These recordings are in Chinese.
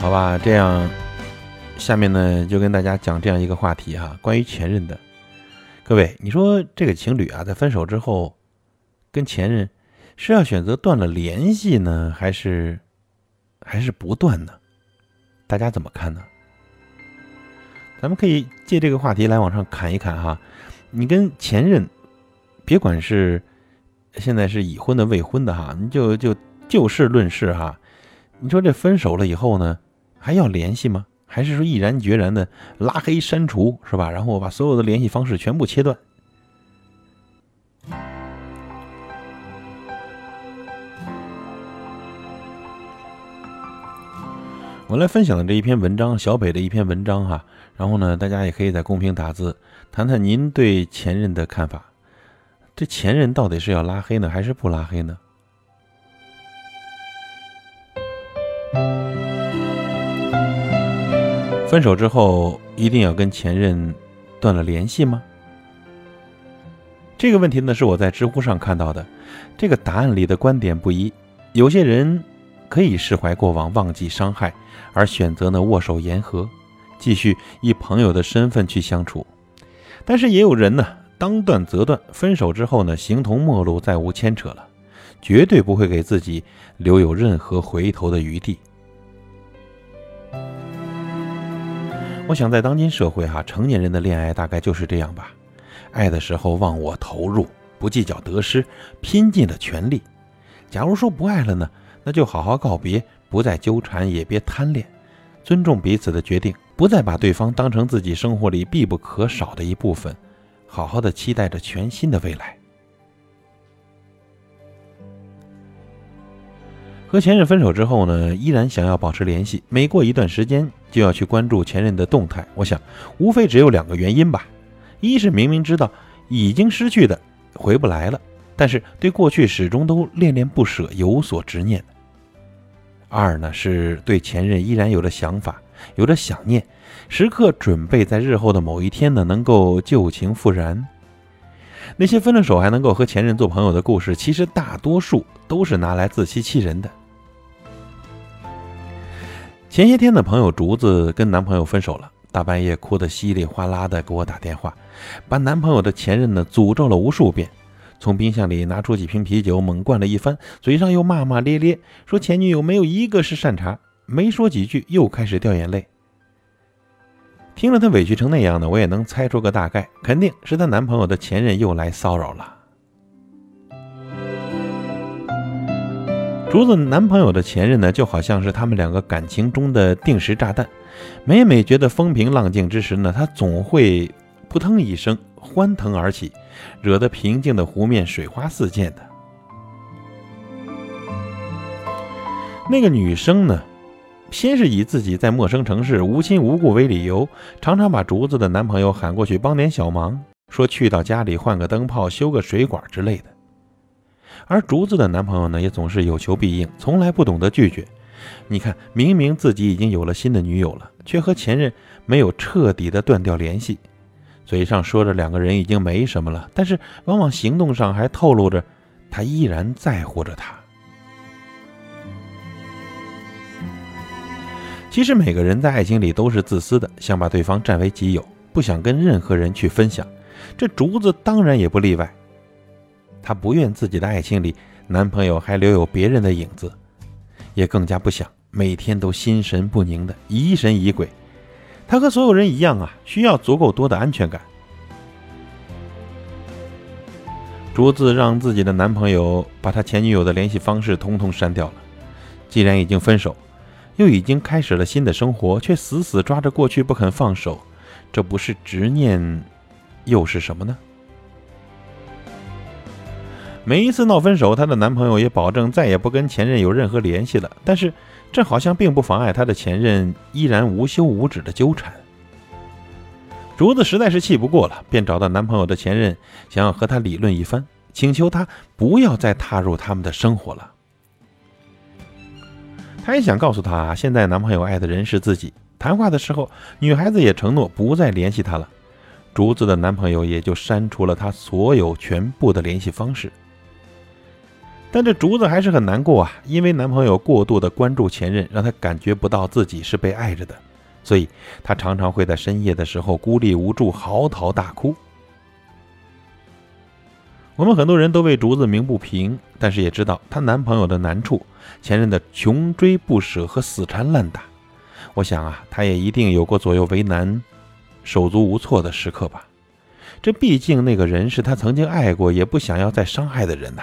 好吧，这样，下面呢就跟大家讲这样一个话题哈，关于前任的。各位，你说这个情侣啊，在分手之后，跟前任是要选择断了联系呢，还是还是不断呢？大家怎么看呢？咱们可以借这个话题来往上砍一砍哈。你跟前任，别管是现在是已婚的、未婚的哈，你就就就事论事哈。你说这分手了以后呢？还要联系吗？还是说毅然决然的拉黑删除，是吧？然后我把所有的联系方式全部切断。我来分享的这一篇文章，小北的一篇文章哈。然后呢，大家也可以在公屏打字，谈谈您对前任的看法。这前任到底是要拉黑呢，还是不拉黑呢？分手之后一定要跟前任断了联系吗？这个问题呢是我在知乎上看到的，这个答案里的观点不一。有些人可以释怀过往，忘记伤害，而选择呢握手言和，继续以朋友的身份去相处。但是也有人呢当断则断，分手之后呢形同陌路，再无牵扯了，绝对不会给自己留有任何回头的余地。我想在当今社会，哈，成年人的恋爱大概就是这样吧，爱的时候忘我投入，不计较得失，拼尽了全力。假如说不爱了呢，那就好好告别，不再纠缠，也别贪恋，尊重彼此的决定，不再把对方当成自己生活里必不可少的一部分，好好的期待着全新的未来。和前任分手之后呢，依然想要保持联系，每过一段时间就要去关注前任的动态。我想，无非只有两个原因吧：一是明明知道已经失去的回不来了，但是对过去始终都恋恋不舍，有所执念；二呢是对前任依然有着想法，有着想念，时刻准备在日后的某一天呢能够旧情复燃。那些分了手还能够和前任做朋友的故事，其实大多数都是拿来自欺欺人的。前些天的朋友竹子跟男朋友分手了，大半夜哭得稀里哗啦的给我打电话，把男朋友的前任呢诅咒了无数遍，从冰箱里拿出几瓶啤酒猛灌了一番，嘴上又骂骂咧咧，说前女友没有一个是善茬，没说几句又开始掉眼泪。听了她委屈成那样呢，我也能猜出个大概，肯定是她男朋友的前任又来骚扰了。竹子男朋友的前任呢，就好像是他们两个感情中的定时炸弹。每每觉得风平浪静之时呢，他总会扑腾一声欢腾而起，惹得平静的湖面水花四溅的。那个女生呢，先是以自己在陌生城市无亲无故为理由，常常把竹子的男朋友喊过去帮点小忙，说去到家里换个灯泡、修个水管之类的。而竹子的男朋友呢，也总是有求必应，从来不懂得拒绝。你看，明明自己已经有了新的女友了，却和前任没有彻底的断掉联系，嘴上说着两个人已经没什么了，但是往往行动上还透露着他依然在乎着她。其实每个人在爱情里都是自私的，想把对方占为己有，不想跟任何人去分享。这竹子当然也不例外。她不愿自己的爱情里男朋友还留有别人的影子，也更加不想每天都心神不宁的疑神疑鬼。她和所有人一样啊，需要足够多的安全感。竹子让自己的男朋友把他前女友的联系方式通通删掉了。既然已经分手，又已经开始了新的生活，却死死抓着过去不肯放手，这不是执念，又是什么呢？每一次闹分手，她的男朋友也保证再也不跟前任有任何联系了。但是，这好像并不妨碍她的前任依然无休无止的纠缠。竹子实在是气不过了，便找到男朋友的前任，想要和他理论一番，请求他不要再踏入他们的生活了。她也想告诉他，现在男朋友爱的人是自己。谈话的时候，女孩子也承诺不再联系他了。竹子的男朋友也就删除了他所有全部的联系方式。但这竹子还是很难过啊，因为男朋友过度的关注前任，让她感觉不到自己是被爱着的，所以她常常会在深夜的时候孤立无助，嚎啕大哭。我们很多人都为竹子鸣不平，但是也知道她男朋友的难处，前任的穷追不舍和死缠烂打。我想啊，她也一定有过左右为难、手足无措的时刻吧。这毕竟那个人是她曾经爱过，也不想要再伤害的人呐。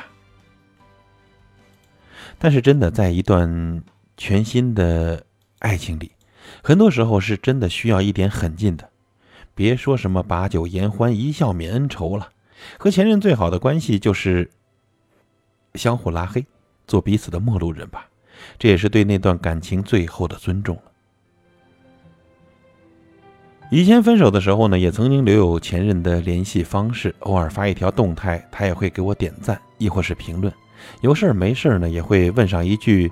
但是真的，在一段全新的爱情里，很多时候是真的需要一点狠劲的。别说什么把酒言欢、一笑泯恩仇了，和前任最好的关系就是相互拉黑，做彼此的陌路人吧。这也是对那段感情最后的尊重了。以前分手的时候呢，也曾经留有前任的联系方式，偶尔发一条动态，他也会给我点赞，亦或是评论。有事儿没事儿呢，也会问上一句：“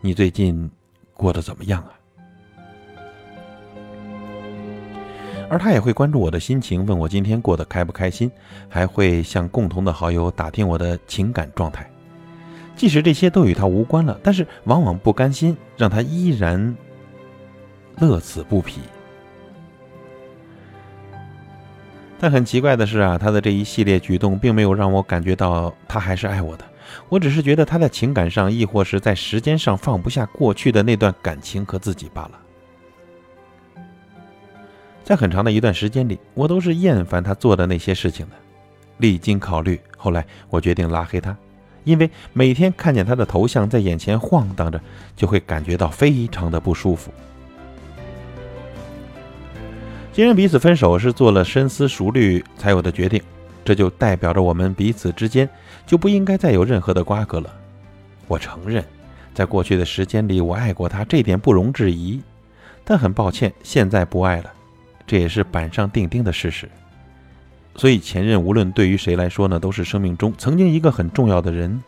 你最近过得怎么样啊？”而他也会关注我的心情，问我今天过得开不开心，还会向共同的好友打听我的情感状态。即使这些都与他无关了，但是往往不甘心，让他依然乐此不疲。但很奇怪的是啊，他的这一系列举动并没有让我感觉到他还是爱我的。我只是觉得他在情感上，亦或是在时间上放不下过去的那段感情和自己罢了。在很长的一段时间里，我都是厌烦他做的那些事情的。历经考虑，后来我决定拉黑他，因为每天看见他的头像在眼前晃荡着，就会感觉到非常的不舒服。既然彼此分手是做了深思熟虑才有的决定，这就代表着我们彼此之间就不应该再有任何的瓜葛了。我承认，在过去的时间里我爱过他，这点不容置疑。但很抱歉，现在不爱了，这也是板上钉钉的事实。所以前任无论对于谁来说呢，都是生命中曾经一个很重要的人。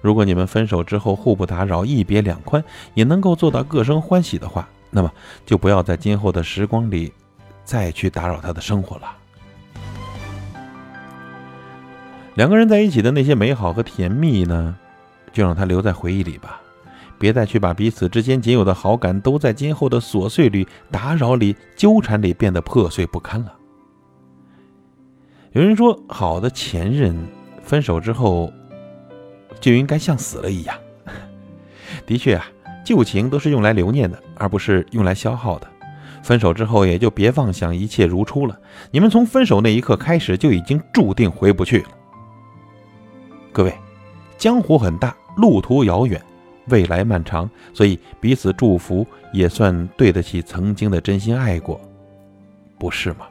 如果你们分手之后互不打扰，一别两宽，也能够做到各生欢喜的话，那么就不要在今后的时光里。再去打扰他的生活了。两个人在一起的那些美好和甜蜜呢，就让他留在回忆里吧，别再去把彼此之间仅有的好感，都在今后的琐碎里、打扰里、纠缠里变得破碎不堪了。有人说，好的前任分手之后就应该像死了一样。的确啊，旧情都是用来留念的，而不是用来消耗的。分手之后，也就别妄想一切如初了。你们从分手那一刻开始，就已经注定回不去了。各位，江湖很大，路途遥远，未来漫长，所以彼此祝福，也算对得起曾经的真心爱过，不是吗？